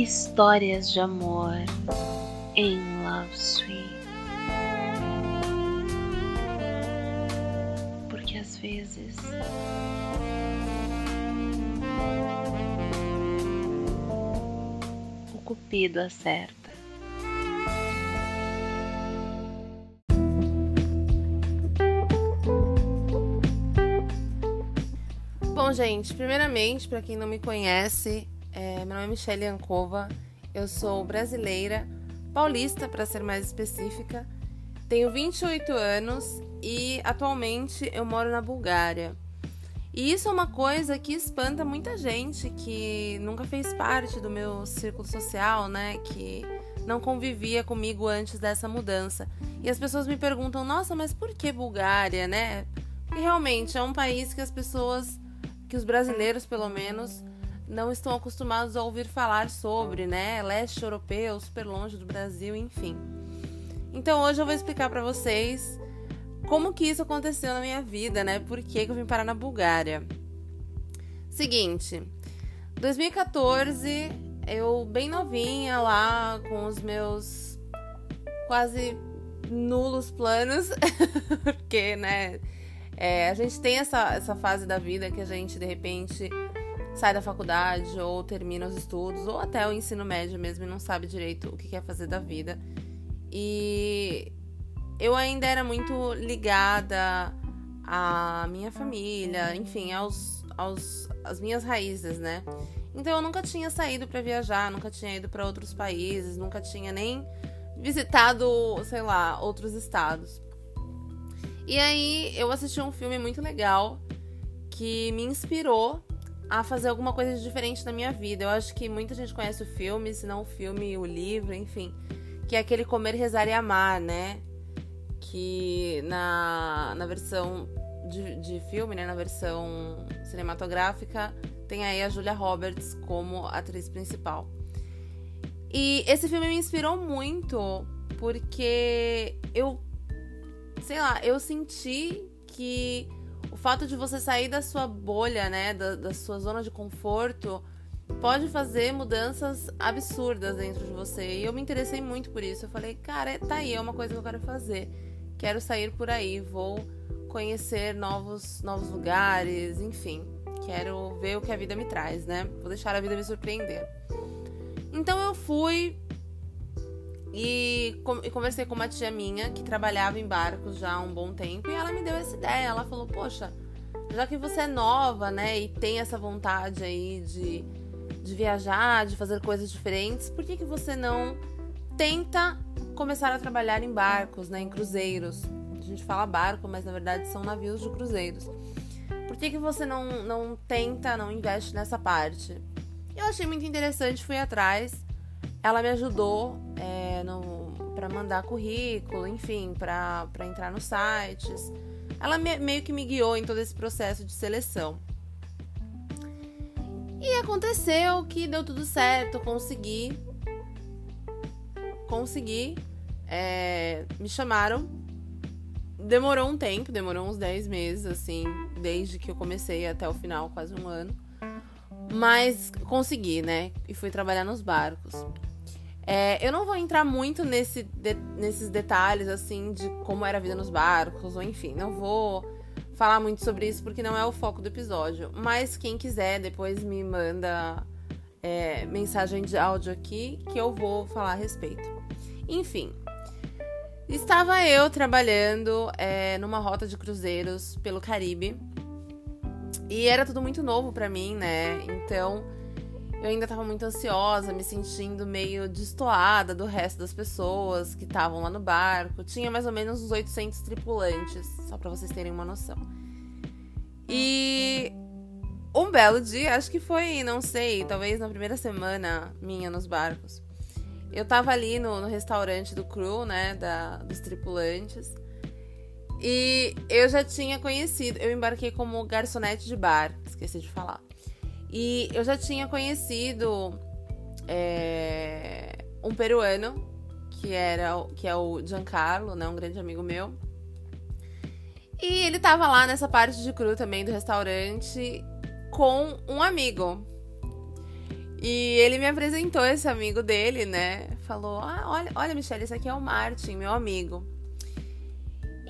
Histórias de amor em Love Suite. Porque às vezes o cupido acerta. Bom, gente, primeiramente, para quem não me conhece, é, meu nome é Michelle Ancova, eu sou brasileira, paulista para ser mais específica, tenho 28 anos e atualmente eu moro na Bulgária. E isso é uma coisa que espanta muita gente que nunca fez parte do meu círculo social, né? Que não convivia comigo antes dessa mudança. E as pessoas me perguntam: nossa, mas por que Bulgária, né? Porque realmente é um país que as pessoas que os brasileiros, pelo menos, não estão acostumados a ouvir falar sobre, né? Leste europeu, super longe do Brasil, enfim. Então hoje eu vou explicar para vocês como que isso aconteceu na minha vida, né? Por que, que eu vim parar na Bulgária. Seguinte, 2014, eu bem novinha lá, com os meus quase nulos planos, porque, né? É, a gente tem essa, essa fase da vida que a gente, de repente, sai da faculdade ou termina os estudos, ou até o ensino médio mesmo e não sabe direito o que quer fazer da vida. E eu ainda era muito ligada à minha família, enfim, aos, aos às minhas raízes, né? Então eu nunca tinha saído para viajar, nunca tinha ido para outros países, nunca tinha nem visitado, sei lá, outros estados. E aí eu assisti um filme muito legal que me inspirou a fazer alguma coisa de diferente na minha vida. Eu acho que muita gente conhece o filme, se não o filme, o livro, enfim. Que é aquele Comer, Rezar e Amar, né? Que na, na versão de, de filme, né? Na versão cinematográfica, tem aí a Julia Roberts como atriz principal. E esse filme me inspirou muito porque eu sei lá, eu senti que o fato de você sair da sua bolha, né, da, da sua zona de conforto, pode fazer mudanças absurdas dentro de você. E eu me interessei muito por isso. Eu falei, cara, tá aí, é uma coisa que eu quero fazer. Quero sair por aí, vou conhecer novos, novos lugares, enfim. Quero ver o que a vida me traz, né? Vou deixar a vida me surpreender. Então eu fui, e, e, conversei com uma tia minha que trabalhava em barcos já há um bom tempo e ela me deu essa ideia. Ela falou: Poxa, já que você é nova, né, e tem essa vontade aí de, de viajar, de fazer coisas diferentes, por que, que você não tenta começar a trabalhar em barcos, né, em cruzeiros? A gente fala barco, mas na verdade são navios de cruzeiros. Por que, que você não, não tenta, não investe nessa parte? Eu achei muito interessante, fui atrás ela me ajudou é, para mandar currículo, enfim, para entrar nos sites. Ela me, meio que me guiou em todo esse processo de seleção. E aconteceu que deu tudo certo, consegui. Consegui. É, me chamaram. Demorou um tempo, demorou uns 10 meses, assim, desde que eu comecei até o final, quase um ano. Mas consegui, né? E fui trabalhar nos barcos. É, eu não vou entrar muito nesse, de, nesses detalhes, assim, de como era a vida nos barcos, ou enfim, não vou falar muito sobre isso porque não é o foco do episódio. Mas quem quiser, depois me manda é, mensagem de áudio aqui que eu vou falar a respeito. Enfim, estava eu trabalhando é, numa rota de cruzeiros pelo Caribe e era tudo muito novo para mim, né? Então eu ainda tava muito ansiosa, me sentindo meio destoada do resto das pessoas que estavam lá no barco. Tinha mais ou menos uns 800 tripulantes, só para vocês terem uma noção. E um belo dia, acho que foi, não sei, talvez na primeira semana minha nos barcos. Eu tava ali no, no restaurante do crew, né, da, dos tripulantes. E eu já tinha conhecido, eu embarquei como garçonete de bar, esqueci de falar. E eu já tinha conhecido é, um peruano, que, era, que é o Giancarlo, né, um grande amigo meu. E ele tava lá nessa parte de cru também do restaurante com um amigo. E ele me apresentou esse amigo dele, né? Falou: ah, olha, olha, Michelle, esse aqui é o Martin, meu amigo.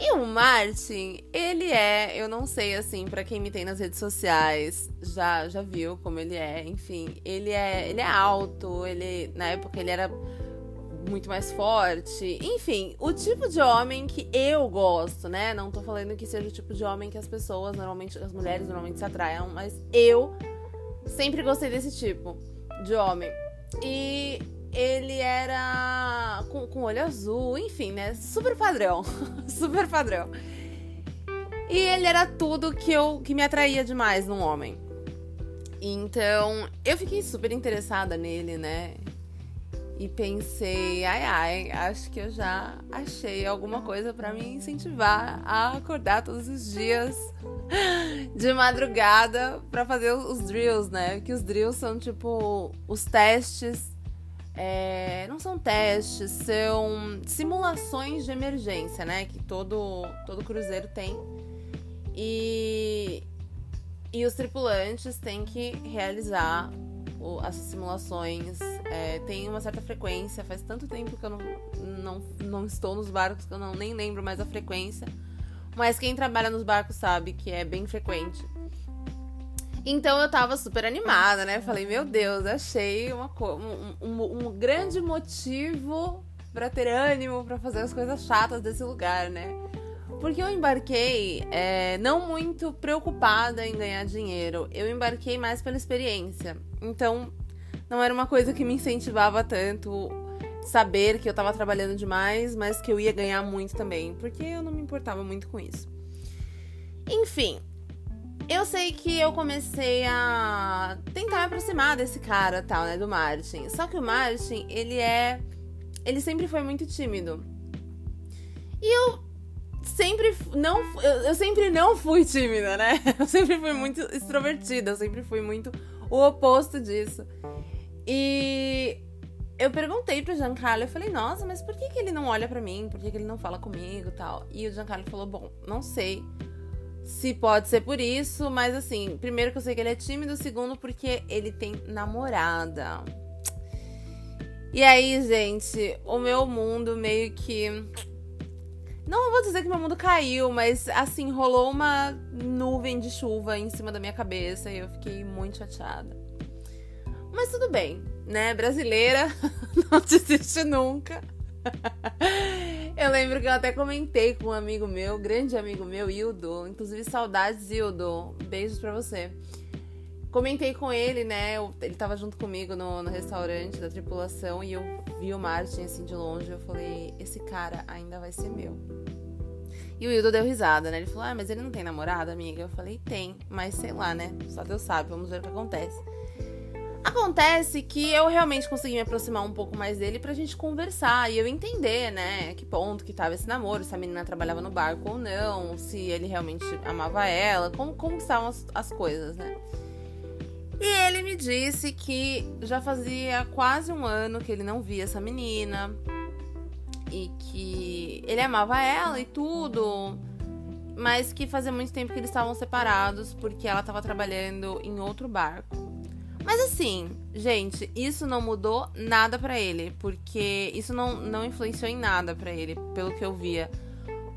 E o Martin, ele é, eu não sei assim, para quem me tem nas redes sociais, já já viu como ele é, enfim, ele é, ele é alto, ele na época ele era muito mais forte. Enfim, o tipo de homem que eu gosto, né? Não tô falando que seja o tipo de homem que as pessoas, normalmente, as mulheres normalmente se atraiam, mas eu sempre gostei desse tipo de homem. E ele era com, com olho azul, enfim, né? Super padrão. Super padrão. E ele era tudo que eu que me atraía demais num homem. Então, eu fiquei super interessada nele, né? e pensei, ai ai, acho que eu já achei alguma coisa para me incentivar a acordar todos os dias de madrugada para fazer os drills, né? Que os drills são tipo os testes. É, não são testes, são simulações de emergência, né? Que todo, todo cruzeiro tem. E, e os tripulantes têm que realizar o, essas simulações é, tem uma certa frequência. Faz tanto tempo que eu não, não, não estou nos barcos que eu não, nem lembro mais a frequência. Mas quem trabalha nos barcos sabe que é bem frequente. Então eu tava super animada, né? Falei, meu Deus, achei uma, um, um, um grande motivo para ter ânimo para fazer as coisas chatas desse lugar, né? Porque eu embarquei é, não muito preocupada em ganhar dinheiro, eu embarquei mais pela experiência. Então, não era uma coisa que me incentivava tanto saber que eu tava trabalhando demais, mas que eu ia ganhar muito também, porque eu não me importava muito com isso. Enfim, eu sei que eu comecei a tentar me aproximar desse cara, tal, né, do Martin. Só que o Martin, ele é ele sempre foi muito tímido. E eu sempre não eu, eu, sempre não fui tímida, né? Eu sempre fui muito extrovertida, eu sempre fui muito o oposto disso. E eu perguntei pro Giancarlo, eu falei, nossa, mas por que, que ele não olha para mim? Por que, que ele não fala comigo tal? E o Giancarlo falou, bom, não sei se pode ser por isso, mas assim, primeiro que eu sei que ele é tímido, segundo porque ele tem namorada. E aí, gente, o meu mundo meio que não vou dizer que meu mundo caiu, mas assim, rolou uma nuvem de chuva em cima da minha cabeça e eu fiquei muito chateada. Mas tudo bem, né? Brasileira não desiste nunca. Eu lembro que eu até comentei com um amigo meu, grande amigo meu, Hildo. Inclusive, saudades, Hildo. Beijos pra você. Comentei com ele, né? Ele tava junto comigo no, no restaurante da tripulação e eu vi o Martin assim de longe. Eu falei: esse cara ainda vai ser meu. E o Hildo deu risada, né? Ele falou: ah, mas ele não tem namorada, amiga? Eu falei: tem, mas sei lá, né? Só Deus sabe, vamos ver o que acontece. Acontece que eu realmente consegui me aproximar um pouco mais dele pra gente conversar e eu entender, né, que ponto que tava esse namoro, se a menina trabalhava no barco ou não, se ele realmente amava ela, como, como estavam as, as coisas, né? E ele me disse que já fazia quase um ano que ele não via essa menina e que ele amava ela e tudo, mas que fazia muito tempo que eles estavam separados porque ela estava trabalhando em outro barco. Mas assim, gente, isso não mudou nada para ele, porque isso não, não influenciou em nada para ele, pelo que eu via.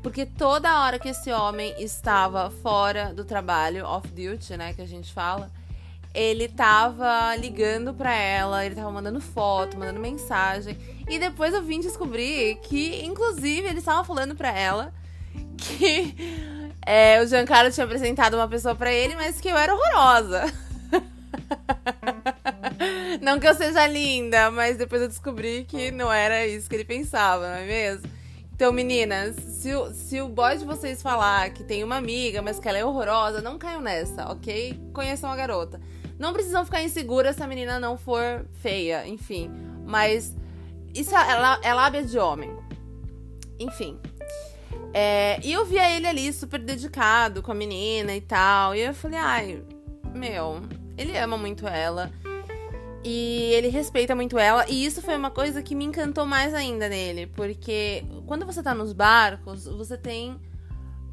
Porque toda hora que esse homem estava fora do trabalho, off duty, né, que a gente fala, ele tava ligando pra ela, ele tava mandando foto, mandando mensagem. E depois eu vim descobrir que, inclusive, ele estava falando pra ela que é, o Giancarlo tinha apresentado uma pessoa pra ele, mas que eu era horrorosa. Não que eu seja linda, mas depois eu descobri que não era isso que ele pensava, não é mesmo? Então, meninas, se o, se o boy de vocês falar que tem uma amiga, mas que ela é horrorosa, não caiam nessa, ok? Conheçam a garota. Não precisam ficar inseguras se a menina não for feia, enfim. Mas isso é, é lábia de homem. Enfim. É, e eu via ele ali super dedicado com a menina e tal. E eu falei, ai, meu, ele ama muito ela. E ele respeita muito ela. E isso foi uma coisa que me encantou mais ainda nele. Porque quando você tá nos barcos, você tem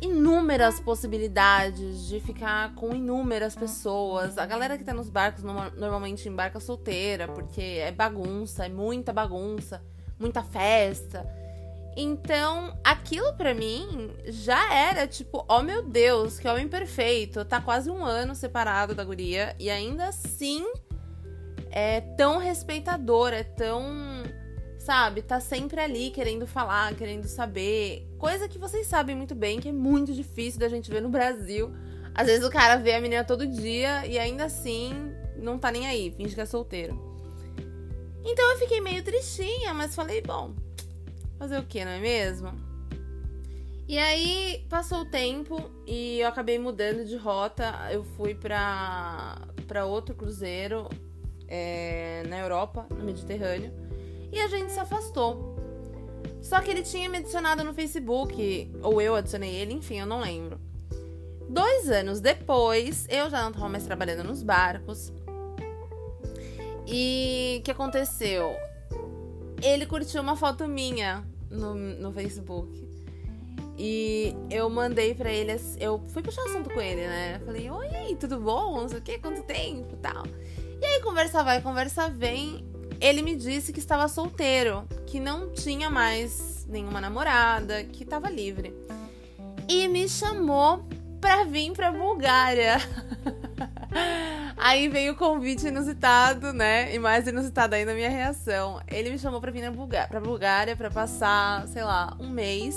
inúmeras possibilidades de ficar com inúmeras pessoas. A galera que tá nos barcos normalmente embarca solteira, porque é bagunça, é muita bagunça, muita festa. Então, aquilo para mim já era tipo, oh meu Deus, que homem perfeito. Tá quase um ano separado da guria e ainda assim é tão respeitador, é tão sabe? Tá sempre ali querendo falar, querendo saber. Coisa que vocês sabem muito bem que é muito difícil da gente ver no Brasil. Às vezes o cara vê a menina todo dia e ainda assim não tá nem aí, finge que é solteiro. Então eu fiquei meio tristinha, mas falei, bom, fazer o que, não é mesmo? E aí passou o tempo e eu acabei mudando de rota. Eu fui pra, outro cruzeiro é, na Europa, no Mediterrâneo e a gente se afastou. Só que ele tinha me adicionado no Facebook, ou eu adicionei ele, enfim, eu não lembro. Dois anos depois, eu já não estava mais trabalhando nos barcos. E o que aconteceu? Ele curtiu uma foto minha no, no Facebook. E eu mandei pra ele, eu fui puxar assunto com ele, né? Eu falei, oi, tudo bom? Não sei o que, quanto tempo tal. E aí, conversa vai, conversa vem ele me disse que estava solteiro, que não tinha mais nenhuma namorada, que estava livre. E me chamou pra vir pra Bulgária. Aí veio o convite inusitado, né? E mais inusitado ainda a minha reação. Ele me chamou pra vir na Bulgária, pra Bulgária pra passar, sei lá, um mês.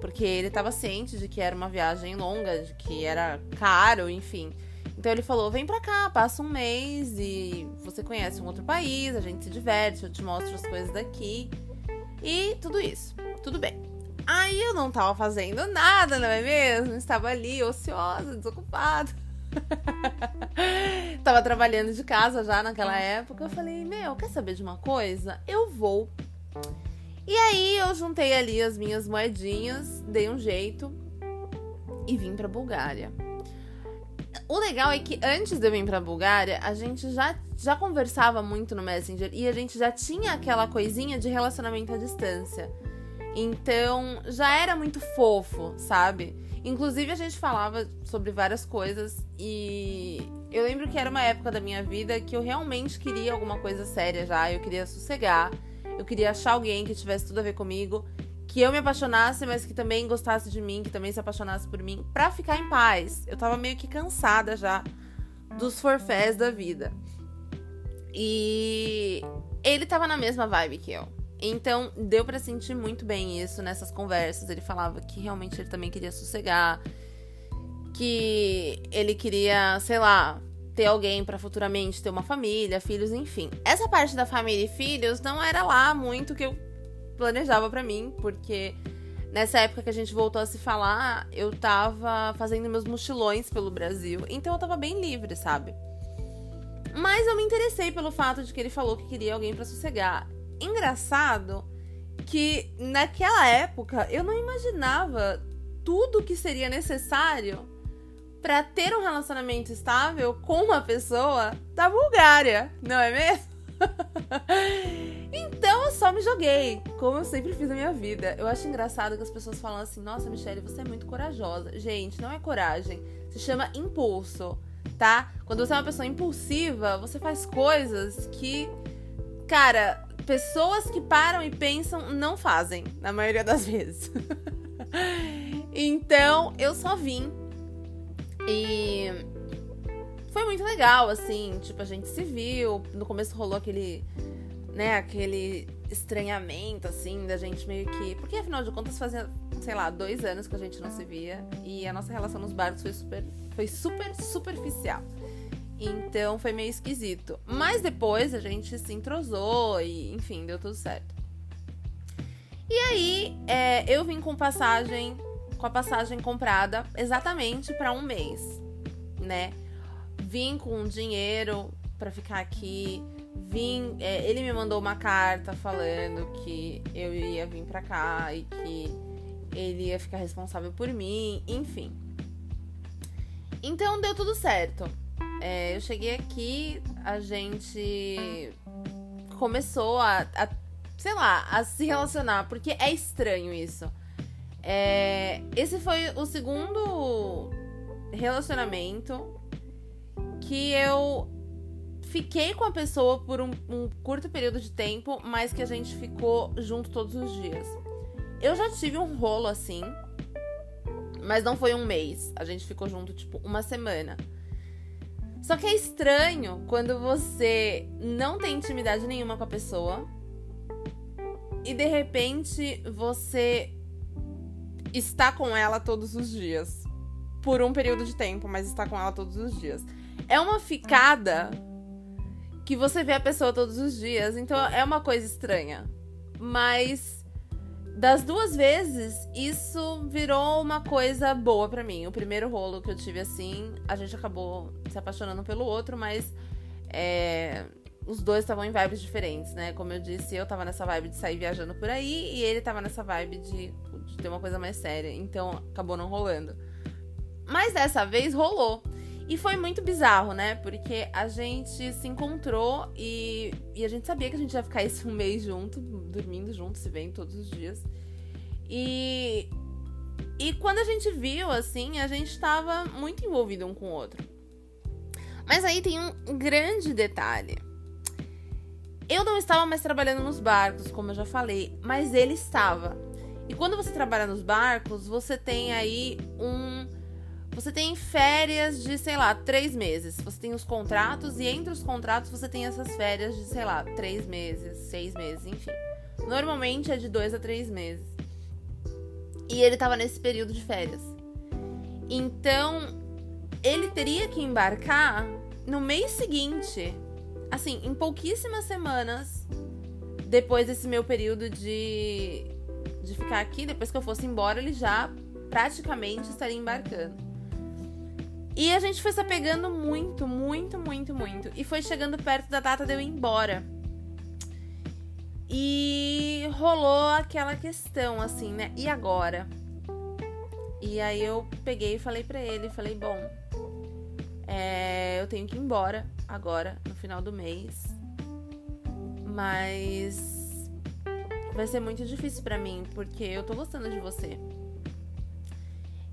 Porque ele tava ciente de que era uma viagem longa, de que era caro, enfim. Então ele falou: vem pra cá, passa um mês e você conhece um outro país, a gente se diverte, eu te mostro as coisas daqui. E tudo isso. Tudo bem. Aí eu não tava fazendo nada, não é mesmo? Estava ali, ociosa, desocupada. tava trabalhando de casa já naquela época. Eu falei: meu, quer saber de uma coisa? Eu vou. E aí eu juntei ali as minhas moedinhas, dei um jeito e vim pra Bulgária. O legal é que antes de eu vir pra Bulgária, a gente já, já conversava muito no Messenger e a gente já tinha aquela coisinha de relacionamento à distância. Então já era muito fofo, sabe? Inclusive a gente falava sobre várias coisas e eu lembro que era uma época da minha vida que eu realmente queria alguma coisa séria já, eu queria sossegar, eu queria achar alguém que tivesse tudo a ver comigo que eu me apaixonasse, mas que também gostasse de mim, que também se apaixonasse por mim, pra ficar em paz. Eu tava meio que cansada já dos forfés da vida. E ele tava na mesma vibe que eu. Então, deu para sentir muito bem isso nessas conversas. Ele falava que realmente ele também queria sossegar, que ele queria, sei lá, ter alguém para futuramente ter uma família, filhos, enfim. Essa parte da família e filhos não era lá muito que eu planejava para mim, porque nessa época que a gente voltou a se falar, eu tava fazendo meus mochilões pelo Brasil, então eu tava bem livre, sabe? Mas eu me interessei pelo fato de que ele falou que queria alguém para sossegar. Engraçado que naquela época eu não imaginava tudo que seria necessário para ter um relacionamento estável com uma pessoa da Bulgária, não é mesmo? então eu só me joguei, como eu sempre fiz na minha vida. Eu acho engraçado que as pessoas falam assim: Nossa, Michelle, você é muito corajosa. Gente, não é coragem, se chama impulso, tá? Quando você é uma pessoa impulsiva, você faz coisas que, cara, pessoas que param e pensam não fazem, na maioria das vezes. então eu só vim e foi muito legal, assim, tipo, a gente se viu, no começo rolou aquele, né, aquele estranhamento, assim, da gente meio que. Porque afinal de contas fazia, sei lá, dois anos que a gente não se via. E a nossa relação nos barcos foi super. Foi super superficial. Então foi meio esquisito. Mas depois a gente se entrosou e, enfim, deu tudo certo. E aí, é, eu vim com passagem, com a passagem comprada exatamente para um mês, né? vim com dinheiro para ficar aqui. Vim, é, ele me mandou uma carta falando que eu ia vir para cá e que ele ia ficar responsável por mim, enfim. Então deu tudo certo. É, eu cheguei aqui, a gente começou a, a, sei lá, a se relacionar, porque é estranho isso. É, esse foi o segundo relacionamento que eu fiquei com a pessoa por um, um, curto período de tempo, mas que a gente ficou junto todos os dias. Eu já tive um rolo assim, mas não foi um mês. A gente ficou junto, tipo, uma semana. Só que é estranho quando você não tem intimidade nenhuma com a pessoa e de repente você está com ela todos os dias. Por um período de tempo, mas está com ela todos os dias. É uma ficada que você vê a pessoa todos os dias, então é uma coisa estranha. Mas das duas vezes, isso virou uma coisa boa para mim. O primeiro rolo que eu tive assim, a gente acabou se apaixonando pelo outro, mas é, os dois estavam em vibes diferentes, né? Como eu disse, eu tava nessa vibe de sair viajando por aí e ele tava nessa vibe de, de ter uma coisa mais séria. Então acabou não rolando. Mas dessa vez rolou. E foi muito bizarro, né? Porque a gente se encontrou e, e a gente sabia que a gente ia ficar esse um mês junto, dormindo junto, se vendo todos os dias. E, e quando a gente viu, assim, a gente estava muito envolvido um com o outro. Mas aí tem um grande detalhe. Eu não estava mais trabalhando nos barcos, como eu já falei, mas ele estava. E quando você trabalha nos barcos, você tem aí um. Você tem férias de, sei lá, três meses. Você tem os contratos, e entre os contratos você tem essas férias de, sei lá, três meses, seis meses, enfim. Normalmente é de dois a três meses. E ele estava nesse período de férias. Então, ele teria que embarcar no mês seguinte assim, em pouquíssimas semanas depois desse meu período de, de ficar aqui, depois que eu fosse embora, ele já praticamente estaria embarcando. E a gente foi se apegando muito, muito, muito, muito. E foi chegando perto da data de eu ir embora. E rolou aquela questão, assim, né? E agora? E aí eu peguei e falei pra ele, falei, bom, é, eu tenho que ir embora agora, no final do mês. Mas vai ser muito difícil para mim, porque eu tô gostando de você.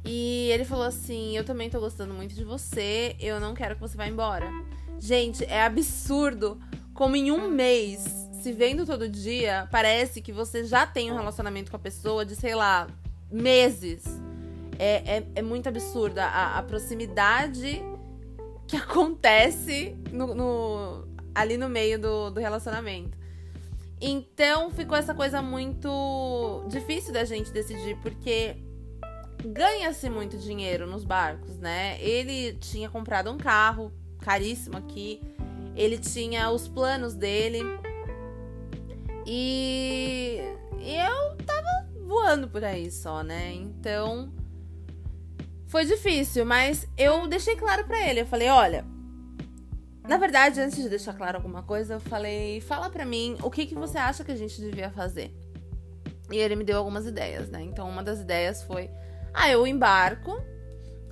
E ele falou assim: Eu também tô gostando muito de você, eu não quero que você vá embora. Gente, é absurdo como em um mês, se vendo todo dia, parece que você já tem um relacionamento com a pessoa de, sei lá, meses. É, é, é muito absurda a, proximidade que acontece no, no, ali no meio do, do relacionamento. Então ficou essa coisa muito difícil da gente decidir, porque ganha-se muito dinheiro nos barcos, né? Ele tinha comprado um carro caríssimo aqui, ele tinha os planos dele e, eu tava voando por aí só, né? Então foi difícil, mas eu deixei claro para ele. Eu falei, olha, na verdade, antes de deixar claro alguma coisa, eu falei, fala pra mim o que, que você acha que a gente devia fazer. E ele me deu algumas ideias, né? Então, uma das ideias foi: ah, eu embarco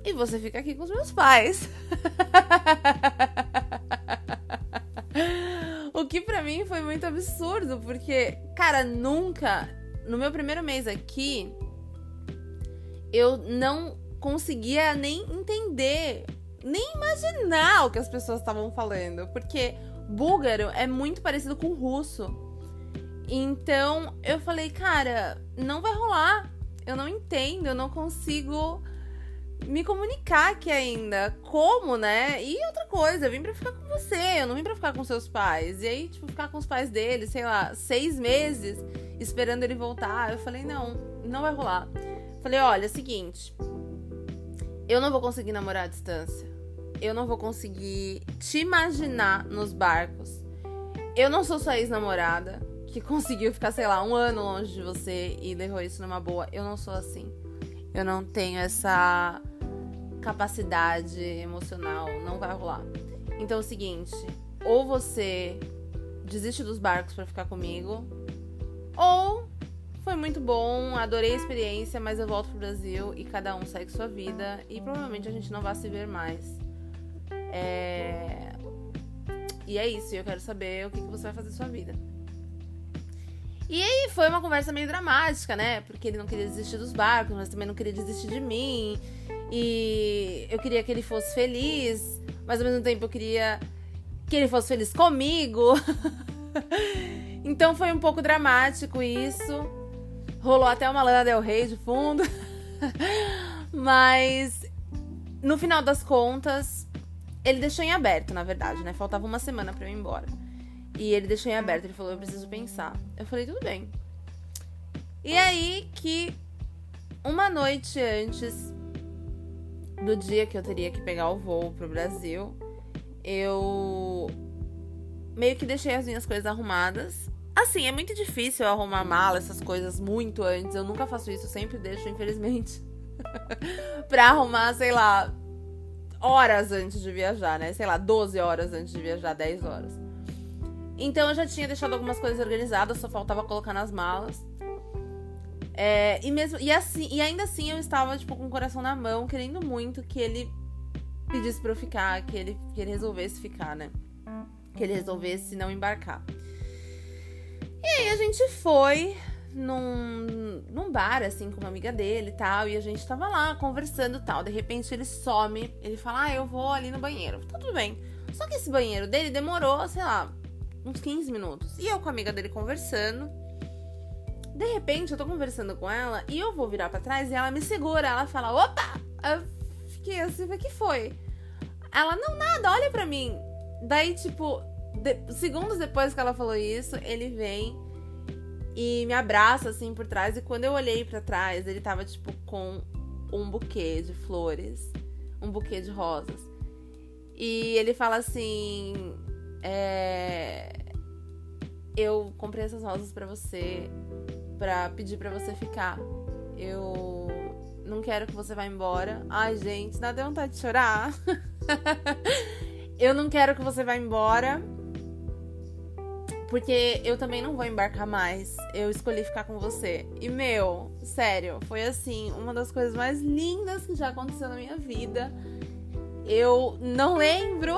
e você fica aqui com os meus pais. o que para mim foi muito absurdo, porque, cara, nunca, no meu primeiro mês aqui, eu não conseguia nem entender, nem imaginar o que as pessoas estavam falando, porque búlgaro é muito parecido com russo. Então eu falei, cara, não vai rolar. Eu não entendo, eu não consigo me comunicar aqui ainda. Como, né? E outra coisa, eu vim pra ficar com você, eu não vim pra ficar com seus pais. E aí, tipo, ficar com os pais dele, sei lá, seis meses esperando ele voltar. Eu falei, não, não vai rolar. Falei, olha, é seguinte, eu não vou conseguir namorar à distância. Eu não vou conseguir te imaginar nos barcos. Eu não sou sua ex-namorada que conseguiu ficar, sei lá, um ano longe de você e levou isso numa boa. Eu não sou assim. Eu não tenho essa capacidade emocional. Não vai rolar. Então é o seguinte: ou você desiste dos barcos para ficar comigo, ou foi muito bom, adorei a experiência, mas eu volto pro Brasil e cada um segue sua vida e provavelmente a gente não vai se ver mais. É... E é isso, eu quero saber o que, que você vai fazer sua vida. E aí foi uma conversa meio dramática, né? Porque ele não queria desistir dos barcos, mas também não queria desistir de mim. E eu queria que ele fosse feliz, mas ao mesmo tempo eu queria que ele fosse feliz comigo. então foi um pouco dramático isso. Rolou até uma Lana Del Rey de fundo. mas no final das contas, ele deixou em aberto, na verdade, né? Faltava uma semana para eu ir embora. E ele deixou em aberto, ele falou, eu preciso pensar. Eu falei, tudo bem. E aí que uma noite antes do dia que eu teria que pegar o voo pro Brasil, eu meio que deixei as minhas coisas arrumadas. Assim, é muito difícil eu arrumar mala, essas coisas muito antes. Eu nunca faço isso, eu sempre deixo, infelizmente. pra arrumar, sei lá, horas antes de viajar, né? Sei lá, 12 horas antes de viajar, 10 horas. Então eu já tinha deixado algumas coisas organizadas, só faltava colocar nas malas. É, e mesmo e assim e ainda assim eu estava tipo com o coração na mão, querendo muito que ele pedisse para eu ficar, que ele que ele resolvesse ficar, né? Que ele resolvesse não embarcar. E aí a gente foi num, num bar, assim, com uma amiga dele e tal. E a gente tava lá conversando e tal. De repente ele some, ele fala: Ah, eu vou ali no banheiro. Tá tudo bem. Só que esse banheiro dele demorou, sei lá, uns 15 minutos. E eu com a amiga dele conversando. De repente, eu tô conversando com ela e eu vou virar para trás e ela me segura. Ela fala: opa! Eu fiquei assim, o que foi? Ela, não, nada, olha pra mim. Daí, tipo, de, segundos depois que ela falou isso, ele vem e me abraça assim por trás. E quando eu olhei para trás, ele tava, tipo, com um buquê de flores, um buquê de rosas. E ele fala assim: é... Eu comprei essas rosas para você, para pedir para você ficar. Eu não quero que você vá embora. Ai, gente, dá vontade de chorar. eu não quero que você vá embora. Porque eu também não vou embarcar mais. Eu escolhi ficar com você. E, meu, sério, foi assim, uma das coisas mais lindas que já aconteceu na minha vida. Eu não lembro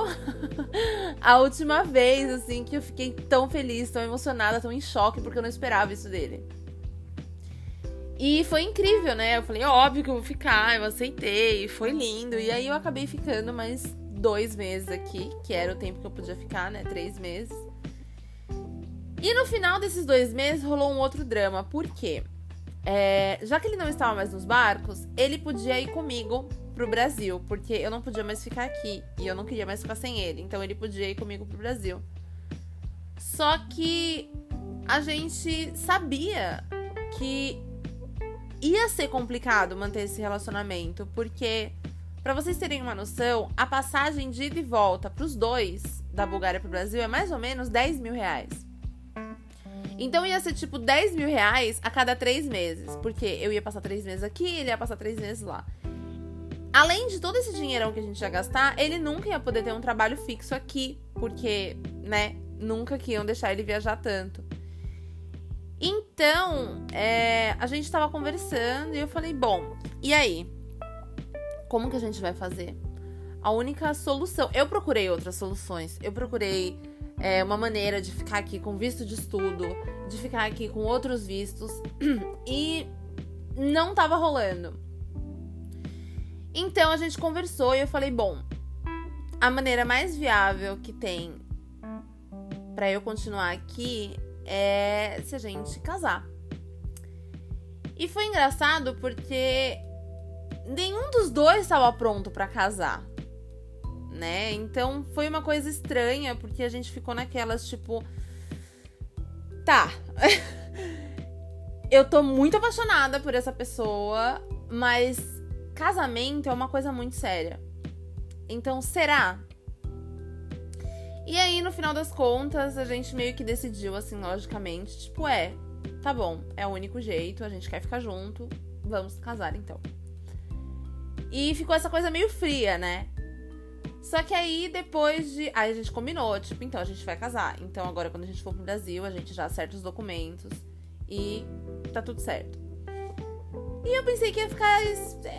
a última vez, assim, que eu fiquei tão feliz, tão emocionada, tão em choque, porque eu não esperava isso dele. E foi incrível, né? Eu falei, óbvio que eu vou ficar, eu aceitei, foi lindo. E aí eu acabei ficando mais dois meses aqui, que era o tempo que eu podia ficar, né? Três meses. E no final desses dois meses rolou um outro drama, por quê? É, já que ele não estava mais nos barcos, ele podia ir comigo pro Brasil, porque eu não podia mais ficar aqui e eu não queria mais ficar sem ele. Então ele podia ir comigo pro Brasil. Só que a gente sabia que ia ser complicado manter esse relacionamento, porque para vocês terem uma noção, a passagem de ida e volta pros dois da Bulgária pro Brasil é mais ou menos 10 mil reais. Então ia ser tipo 10 mil reais a cada três meses. Porque eu ia passar três meses aqui, ele ia passar três meses lá. Além de todo esse dinheirão que a gente ia gastar, ele nunca ia poder ter um trabalho fixo aqui, porque, né, nunca que iam deixar ele viajar tanto. Então, é, a gente tava conversando e eu falei, bom, e aí? Como que a gente vai fazer? A única solução. Eu procurei outras soluções. Eu procurei é, uma maneira de ficar aqui com visto de estudo, de ficar aqui com outros vistos. E não tava rolando. Então a gente conversou e eu falei: bom, a maneira mais viável que tem para eu continuar aqui é se a gente casar. E foi engraçado porque nenhum dos dois estava pronto para casar, né? Então foi uma coisa estranha porque a gente ficou naquelas tipo, tá. eu tô muito apaixonada por essa pessoa, mas casamento é uma coisa muito séria. Então, será? E aí, no final das contas, a gente meio que decidiu, assim, logicamente, tipo, é, tá bom, é o único jeito, a gente quer ficar junto, vamos casar então. E ficou essa coisa meio fria, né? Só que aí, depois de. Aí a gente combinou, tipo, então a gente vai casar. Então agora, quando a gente for pro Brasil, a gente já acerta os documentos e tá tudo certo. E eu pensei que ia ficar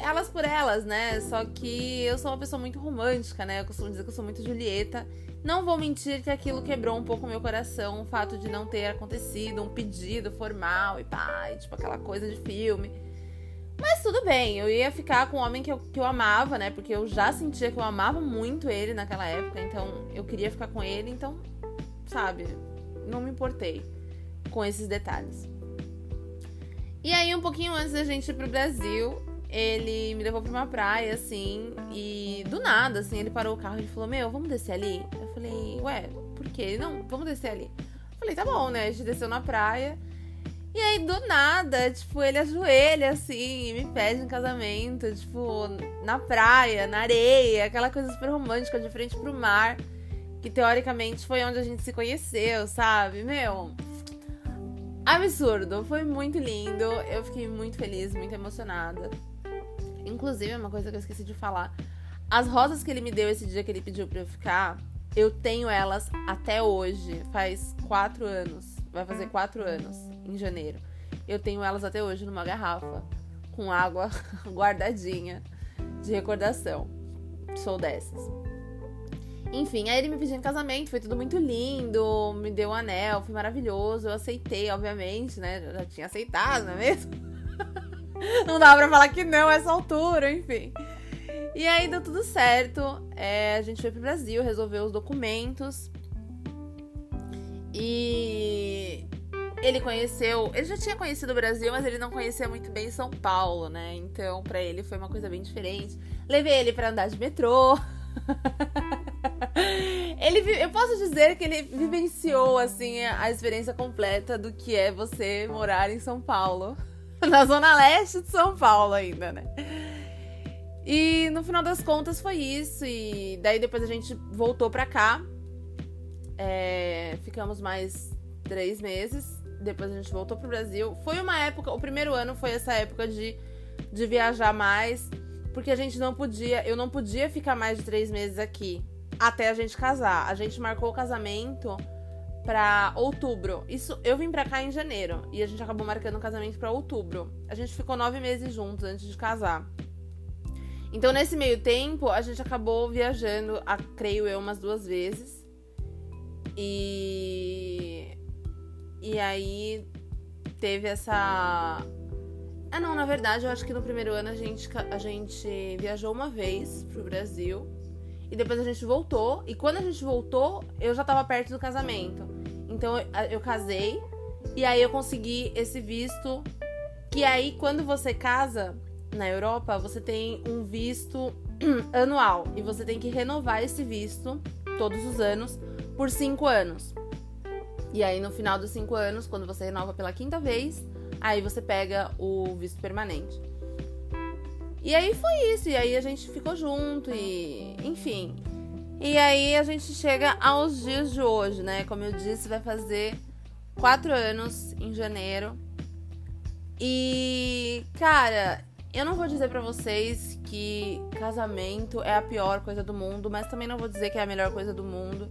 elas por elas, né? Só que eu sou uma pessoa muito romântica, né? Eu costumo dizer que eu sou muito Julieta. Não vou mentir que aquilo quebrou um pouco meu coração, o fato de não ter acontecido um pedido formal e pá, e, tipo aquela coisa de filme. Mas tudo bem, eu ia ficar com o homem que eu, que eu amava, né? Porque eu já sentia que eu amava muito ele naquela época, então eu queria ficar com ele, então, sabe, não me importei com esses detalhes. E aí, um pouquinho antes da gente ir pro Brasil, ele me levou pra uma praia, assim, e do nada, assim, ele parou o carro e falou: Meu, vamos descer ali? Eu falei: Ué, por quê? Não, vamos descer ali. Eu falei: Tá bom, né? A gente desceu na praia. E aí, do nada, tipo, ele ajoelha assim e me pede em casamento, tipo, na praia, na areia, aquela coisa super romântica de frente pro mar, que teoricamente foi onde a gente se conheceu, sabe? Meu, absurdo, foi muito lindo, eu fiquei muito feliz, muito emocionada. Inclusive, uma coisa que eu esqueci de falar: as rosas que ele me deu esse dia que ele pediu pra eu ficar, eu tenho elas até hoje, faz quatro anos, vai fazer quatro anos em janeiro. Eu tenho elas até hoje numa garrafa, com água guardadinha de recordação. Sou dessas. Enfim, aí ele me pediu em casamento, foi tudo muito lindo, me deu um anel, foi maravilhoso. Eu aceitei, obviamente, né? Eu já tinha aceitado, não é mesmo? não dava pra falar que não essa altura, enfim. E aí deu tudo certo. É, a gente foi pro Brasil, resolveu os documentos. E ele conheceu. Ele já tinha conhecido o Brasil, mas ele não conhecia muito bem São Paulo, né? Então, para ele foi uma coisa bem diferente. Levei ele para andar de metrô. ele, eu posso dizer que ele vivenciou assim a experiência completa do que é você morar em São Paulo, na zona leste de São Paulo ainda, né? E no final das contas foi isso e daí depois a gente voltou para cá. É, ficamos mais três meses depois a gente voltou pro Brasil. Foi uma época, o primeiro ano foi essa época de, de viajar mais, porque a gente não podia, eu não podia ficar mais de três meses aqui até a gente casar. A gente marcou o casamento pra outubro. Isso, eu vim pra cá em janeiro e a gente acabou marcando o casamento pra outubro. A gente ficou nove meses juntos antes de casar. Então, nesse meio tempo, a gente acabou viajando, a, creio eu, umas duas vezes. E e aí teve essa. Ah, não, na verdade, eu acho que no primeiro ano a gente, a gente viajou uma vez pro Brasil. E depois a gente voltou. E quando a gente voltou, eu já tava perto do casamento. Então eu, eu casei. E aí eu consegui esse visto. Que aí, quando você casa na Europa, você tem um visto anual. E você tem que renovar esse visto todos os anos por cinco anos. E aí, no final dos cinco anos, quando você renova pela quinta vez, aí você pega o visto permanente. E aí foi isso. E aí a gente ficou junto e. Enfim. E aí a gente chega aos dias de hoje, né? Como eu disse, vai fazer quatro anos em janeiro. E, cara, eu não vou dizer para vocês que casamento é a pior coisa do mundo, mas também não vou dizer que é a melhor coisa do mundo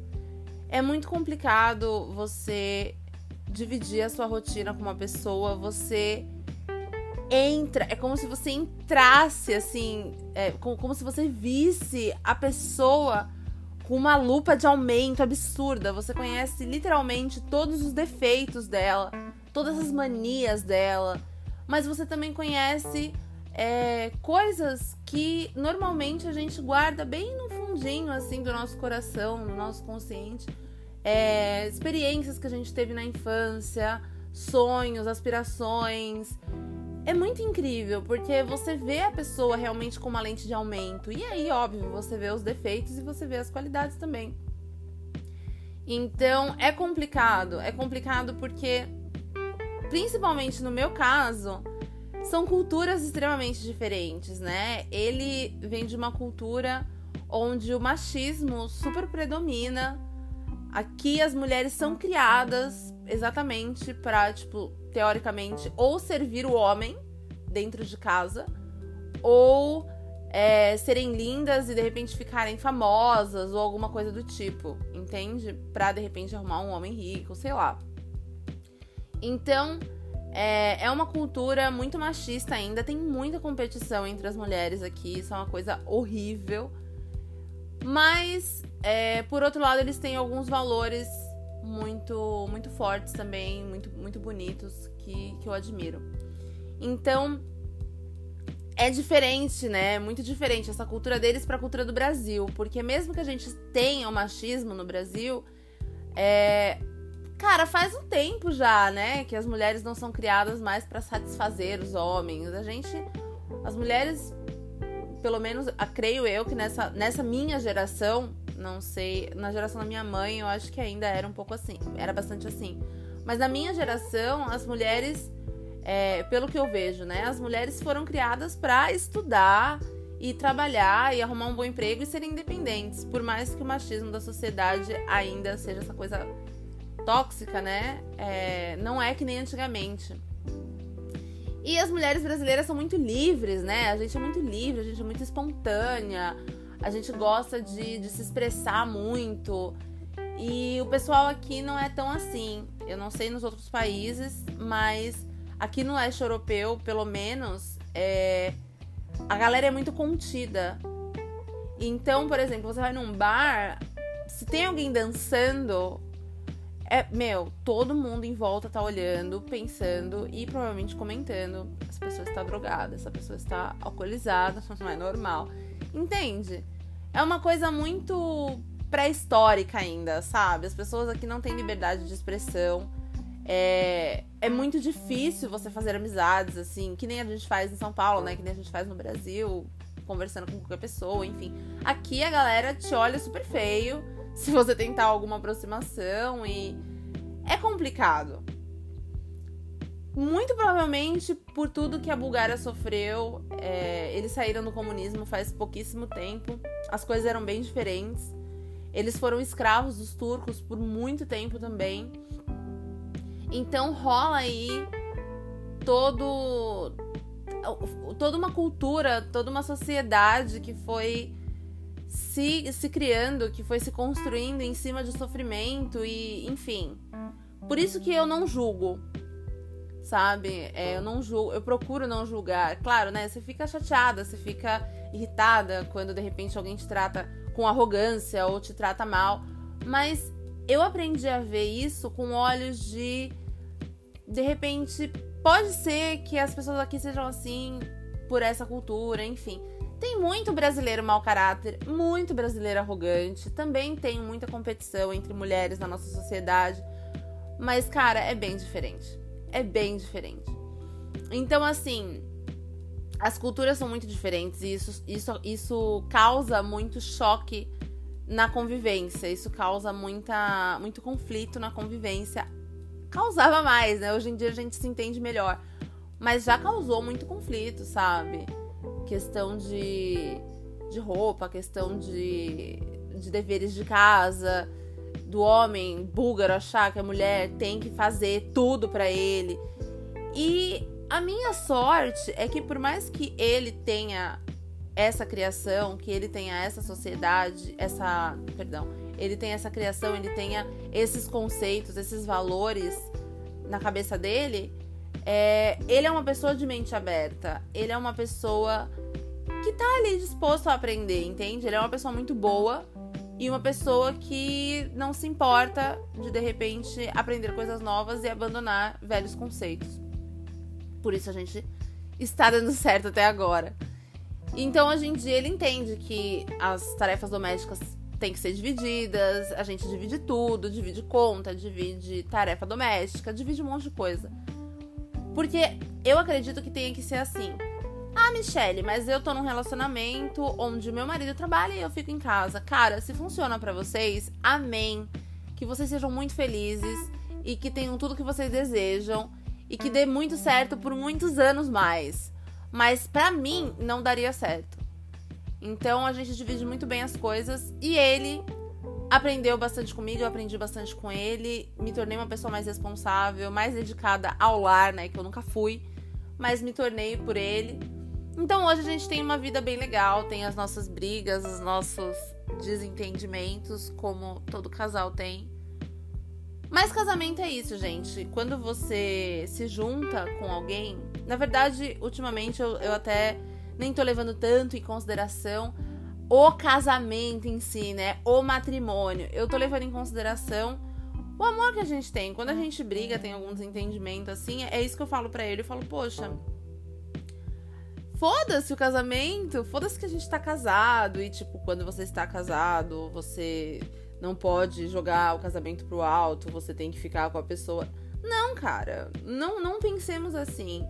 é muito complicado você dividir a sua rotina com uma pessoa, você entra, é como se você entrasse assim, é, como, como se você visse a pessoa com uma lupa de aumento absurda. Você conhece literalmente todos os defeitos dela, todas as manias dela, mas você também conhece é, coisas que normalmente a gente guarda bem no fundinho assim do nosso coração, no nosso consciente. É, experiências que a gente teve na infância, sonhos, aspirações. É muito incrível, porque você vê a pessoa realmente com uma lente de aumento. E aí, óbvio, você vê os defeitos e você vê as qualidades também. Então, é complicado. É complicado porque, principalmente no meu caso, são culturas extremamente diferentes, né? Ele vem de uma cultura onde o machismo super predomina. Aqui as mulheres são criadas exatamente para, tipo, teoricamente, ou servir o homem dentro de casa, ou é, serem lindas e de repente ficarem famosas ou alguma coisa do tipo, entende? Pra de repente arrumar um homem rico, sei lá. Então, É, é uma cultura muito machista ainda, tem muita competição entre as mulheres aqui, isso é uma coisa horrível. Mas, é, por outro lado, eles têm alguns valores muito muito fortes também, muito, muito bonitos, que, que eu admiro. Então, é diferente, né? Muito diferente essa cultura deles para a cultura do Brasil. Porque mesmo que a gente tenha o machismo no Brasil, é, Cara, faz um tempo já, né, que as mulheres não são criadas mais para satisfazer os homens. A gente, as mulheres, pelo menos, creio eu que nessa, nessa minha geração, não sei, na geração da minha mãe, eu acho que ainda era um pouco assim, era bastante assim. Mas na minha geração, as mulheres, é, pelo que eu vejo, né, as mulheres foram criadas para estudar e trabalhar e arrumar um bom emprego e serem independentes, por mais que o machismo da sociedade ainda seja essa coisa tóxica, né? É, não é que nem antigamente. E as mulheres brasileiras são muito livres, né? A gente é muito livre, a gente é muito espontânea, a gente gosta de, de se expressar muito. E o pessoal aqui não é tão assim. Eu não sei nos outros países, mas aqui no leste europeu, pelo menos, é, a galera é muito contida. Então, por exemplo, você vai num bar, se tem alguém dançando, é, meu, todo mundo em volta tá olhando, pensando e provavelmente comentando. Essa pessoa está drogada, essa pessoa está alcoolizada, não é normal. Entende? É uma coisa muito pré-histórica ainda, sabe? As pessoas aqui não têm liberdade de expressão. É, é muito difícil você fazer amizades, assim, que nem a gente faz em São Paulo, né? Que nem a gente faz no Brasil, conversando com qualquer pessoa, enfim. Aqui a galera te olha super feio se você tentar alguma aproximação e é complicado. Muito provavelmente por tudo que a Bulgária sofreu, é, eles saíram do comunismo faz pouquíssimo tempo, as coisas eram bem diferentes. Eles foram escravos dos turcos por muito tempo também. Então rola aí todo toda uma cultura, toda uma sociedade que foi se, se criando, que foi se construindo em cima de sofrimento e, enfim. Por isso que eu não julgo, sabe? É, eu não julgo, eu procuro não julgar. Claro, né? Você fica chateada, você fica irritada quando de repente alguém te trata com arrogância ou te trata mal. Mas eu aprendi a ver isso com olhos de. De repente, pode ser que as pessoas aqui sejam assim por essa cultura, enfim. Tem muito brasileiro mau caráter, muito brasileiro arrogante. Também tem muita competição entre mulheres na nossa sociedade. Mas, cara, é bem diferente. É bem diferente. Então, assim, as culturas são muito diferentes e isso, isso, isso causa muito choque na convivência. Isso causa muita, muito conflito na convivência. Causava mais, né? Hoje em dia a gente se entende melhor. Mas já causou muito conflito, sabe? questão de, de roupa, questão de, de deveres de casa, do homem búlgaro achar que a mulher tem que fazer tudo para ele. E a minha sorte é que por mais que ele tenha essa criação, que ele tenha essa sociedade, essa, perdão, ele tenha essa criação, ele tenha esses conceitos, esses valores na cabeça dele, é, ele é uma pessoa de mente aberta. Ele é uma pessoa que tá ali disposto a aprender, entende? Ele é uma pessoa muito boa e uma pessoa que não se importa de de repente aprender coisas novas e abandonar velhos conceitos. Por isso a gente está dando certo até agora. Então, hoje em dia, ele entende que as tarefas domésticas têm que ser divididas, a gente divide tudo, divide conta, divide tarefa doméstica, divide um monte de coisa. Porque eu acredito que tenha que ser assim. Ah, Michelle, mas eu tô num relacionamento onde meu marido trabalha e eu fico em casa. Cara, se funciona para vocês, amém. Que vocês sejam muito felizes e que tenham tudo que vocês desejam e que dê muito certo por muitos anos mais. Mas para mim não daria certo. Então a gente divide muito bem as coisas e ele aprendeu bastante comigo, eu aprendi bastante com ele, me tornei uma pessoa mais responsável, mais dedicada ao lar, né, que eu nunca fui, mas me tornei por ele. Então hoje a gente tem uma vida bem legal, tem as nossas brigas, os nossos desentendimentos, como todo casal tem. Mas casamento é isso, gente. Quando você se junta com alguém, na verdade, ultimamente eu, eu até nem tô levando tanto em consideração o casamento em si, né? O matrimônio. Eu tô levando em consideração o amor que a gente tem. Quando a gente briga, tem algum desentendimento assim, é isso que eu falo para ele. Eu falo, poxa, foda-se o casamento, foda-se que a gente tá casado. E, tipo, quando você está casado, você não pode jogar o casamento pro alto, você tem que ficar com a pessoa. Não, cara, não, não pensemos assim.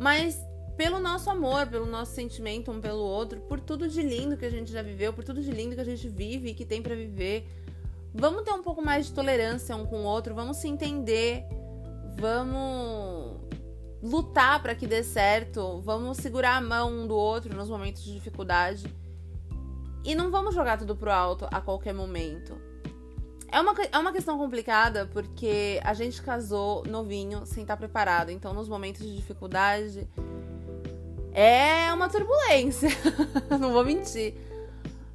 Mas pelo nosso amor, pelo nosso sentimento um pelo outro, por tudo de lindo que a gente já viveu, por tudo de lindo que a gente vive e que tem para viver. Vamos ter um pouco mais de tolerância um com o outro, vamos se entender, vamos lutar para que dê certo, vamos segurar a mão um do outro nos momentos de dificuldade. E não vamos jogar tudo pro alto a qualquer momento. É uma, é uma questão complicada porque a gente casou novinho, sem estar preparado. Então, nos momentos de dificuldade, é uma turbulência. não vou mentir.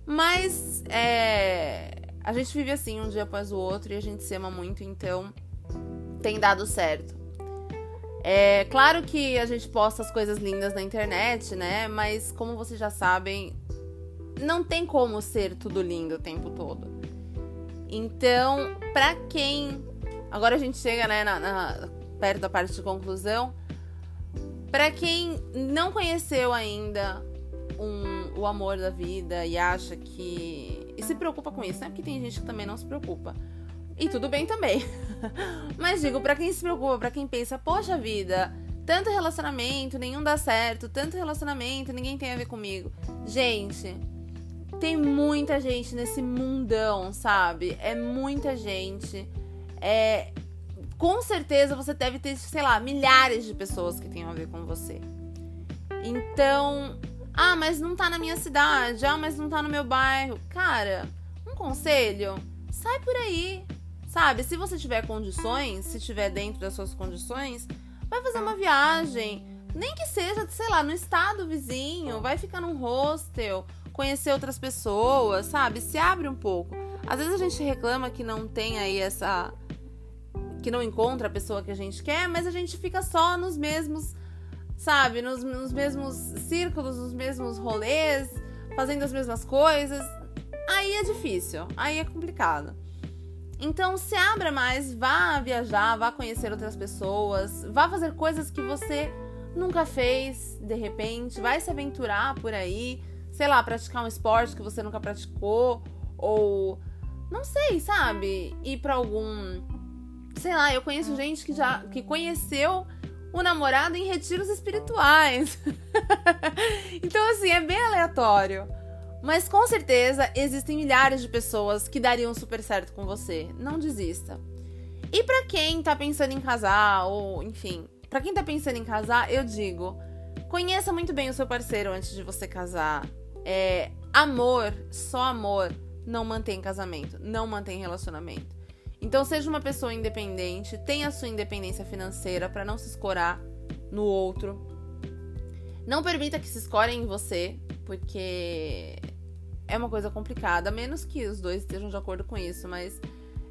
Mas é, a gente vive assim um dia após o outro e a gente se ama muito, então tem dado certo. É claro que a gente posta as coisas lindas na internet, né? Mas como vocês já sabem, não tem como ser tudo lindo o tempo todo. Então, pra quem. Agora a gente chega, né, na, na, perto da parte de conclusão. Pra quem não conheceu ainda um, o amor da vida e acha que. E se preocupa com isso, né? Porque tem gente que também não se preocupa. E tudo bem também. Mas digo, para quem se preocupa, para quem pensa, poxa vida, tanto relacionamento, nenhum dá certo, tanto relacionamento, ninguém tem a ver comigo. Gente, tem muita gente nesse mundão, sabe? É muita gente. É, com certeza você deve ter, sei lá, milhares de pessoas que tenham a ver com você. Então, ah, mas não tá na minha cidade, ah, mas não tá no meu bairro. Cara, um conselho, sai por aí. Sabe, se você tiver condições, se tiver dentro das suas condições, vai fazer uma viagem, nem que seja, sei lá, no estado vizinho, vai ficar num hostel, conhecer outras pessoas, sabe? Se abre um pouco. Às vezes a gente reclama que não tem aí essa. que não encontra a pessoa que a gente quer, mas a gente fica só nos mesmos, sabe? Nos, nos mesmos círculos, nos mesmos rolês, fazendo as mesmas coisas. Aí é difícil, aí é complicado. Então se abra mais, vá viajar, vá conhecer outras pessoas, vá fazer coisas que você nunca fez, de repente, vai se aventurar por aí sei lá, praticar um esporte que você nunca praticou, ou não sei, sabe? Ir para algum, sei lá, eu conheço gente que já que conheceu o namorado em retiros espirituais. então assim, é bem aleatório. Mas com certeza existem milhares de pessoas que dariam super certo com você. Não desista. E para quem tá pensando em casar ou, enfim, para quem tá pensando em casar, eu digo, conheça muito bem o seu parceiro antes de você casar. É, amor, só amor, não mantém casamento, não mantém relacionamento. Então seja uma pessoa independente, tenha sua independência financeira para não se escorar no outro. Não permita que se escorem em você, porque é uma coisa complicada, a menos que os dois estejam de acordo com isso, mas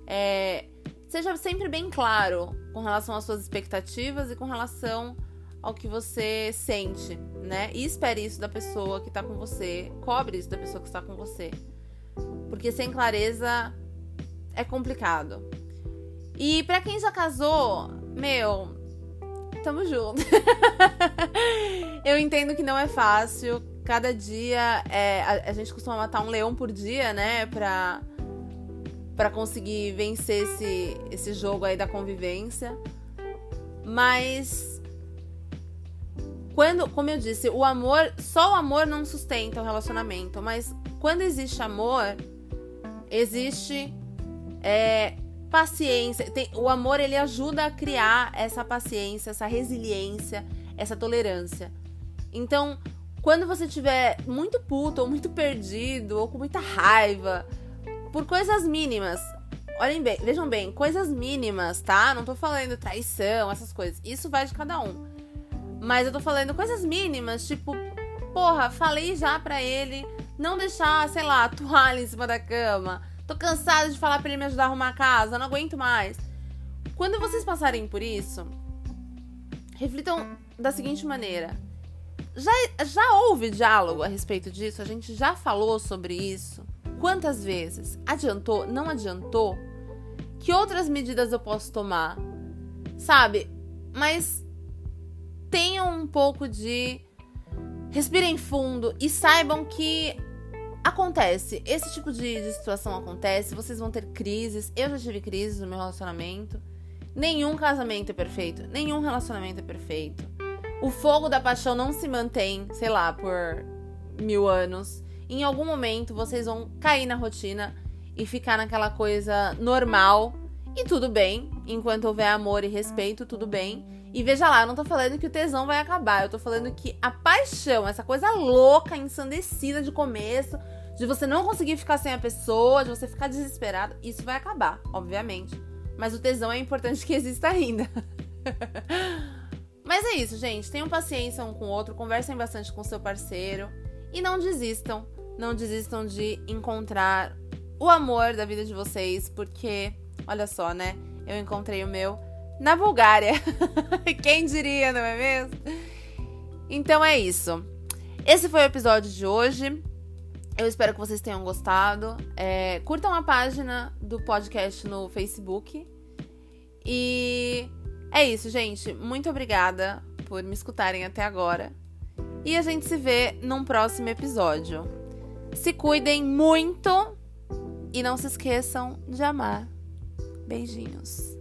é, seja sempre bem claro com relação às suas expectativas e com relação ao que você sente, né? E espere isso da pessoa que tá com você, cobre isso da pessoa que está com você. Porque sem clareza é complicado. E para quem já casou, meu, tamo junto. Eu entendo que não é fácil. Cada dia é, a, a, gente costuma matar um leão por dia, né? Pra, pra conseguir vencer esse, esse jogo aí da convivência. Mas quando, como eu disse, o amor, só o amor não sustenta o relacionamento, mas quando existe amor, existe é, paciência. Tem, o amor ele ajuda a criar essa paciência, essa resiliência, essa tolerância. Então, quando você estiver muito puto ou muito perdido ou com muita raiva por coisas mínimas, olhem bem, vejam bem, coisas mínimas, tá? Não tô falando traição, essas coisas. Isso vai de cada um. Mas eu tô falando coisas mínimas, tipo, porra, falei já pra ele não deixar, sei lá, toalha em cima da cama. Tô cansada de falar pra ele me ajudar a arrumar a casa, não aguento mais. Quando vocês passarem por isso, reflitam da seguinte maneira: já, já houve diálogo a respeito disso? A gente já falou sobre isso? Quantas vezes? Adiantou? Não adiantou? Que outras medidas eu posso tomar? Sabe? Mas tenham um pouco de. Respirem fundo e saibam que acontece. Esse tipo de, de situação acontece. Vocês vão ter crises. Eu já tive crises no meu relacionamento. Nenhum casamento é perfeito. Nenhum relacionamento é perfeito. O fogo da paixão não se mantém, sei lá, por mil anos. Em algum momento vocês vão cair na rotina e ficar naquela coisa normal. E tudo bem. Enquanto houver amor e respeito, tudo bem. E veja lá, eu não tô falando que o tesão vai acabar. Eu tô falando que a paixão, essa coisa louca, ensandecida de começo, de você não conseguir ficar sem a pessoa, de você ficar desesperado, isso vai acabar, obviamente. Mas o tesão é importante que exista ainda. Mas é isso, gente. Tenham paciência um com o outro, conversem bastante com seu parceiro e não desistam. Não desistam de encontrar o amor da vida de vocês, porque, olha só, né? Eu encontrei o meu na Bulgária. Quem diria, não é mesmo? Então é isso. Esse foi o episódio de hoje. Eu espero que vocês tenham gostado. É, curtam a página do podcast no Facebook. E é isso, gente. Muito obrigada por me escutarem até agora. E a gente se vê num próximo episódio. Se cuidem muito e não se esqueçam de amar. Beijinhos.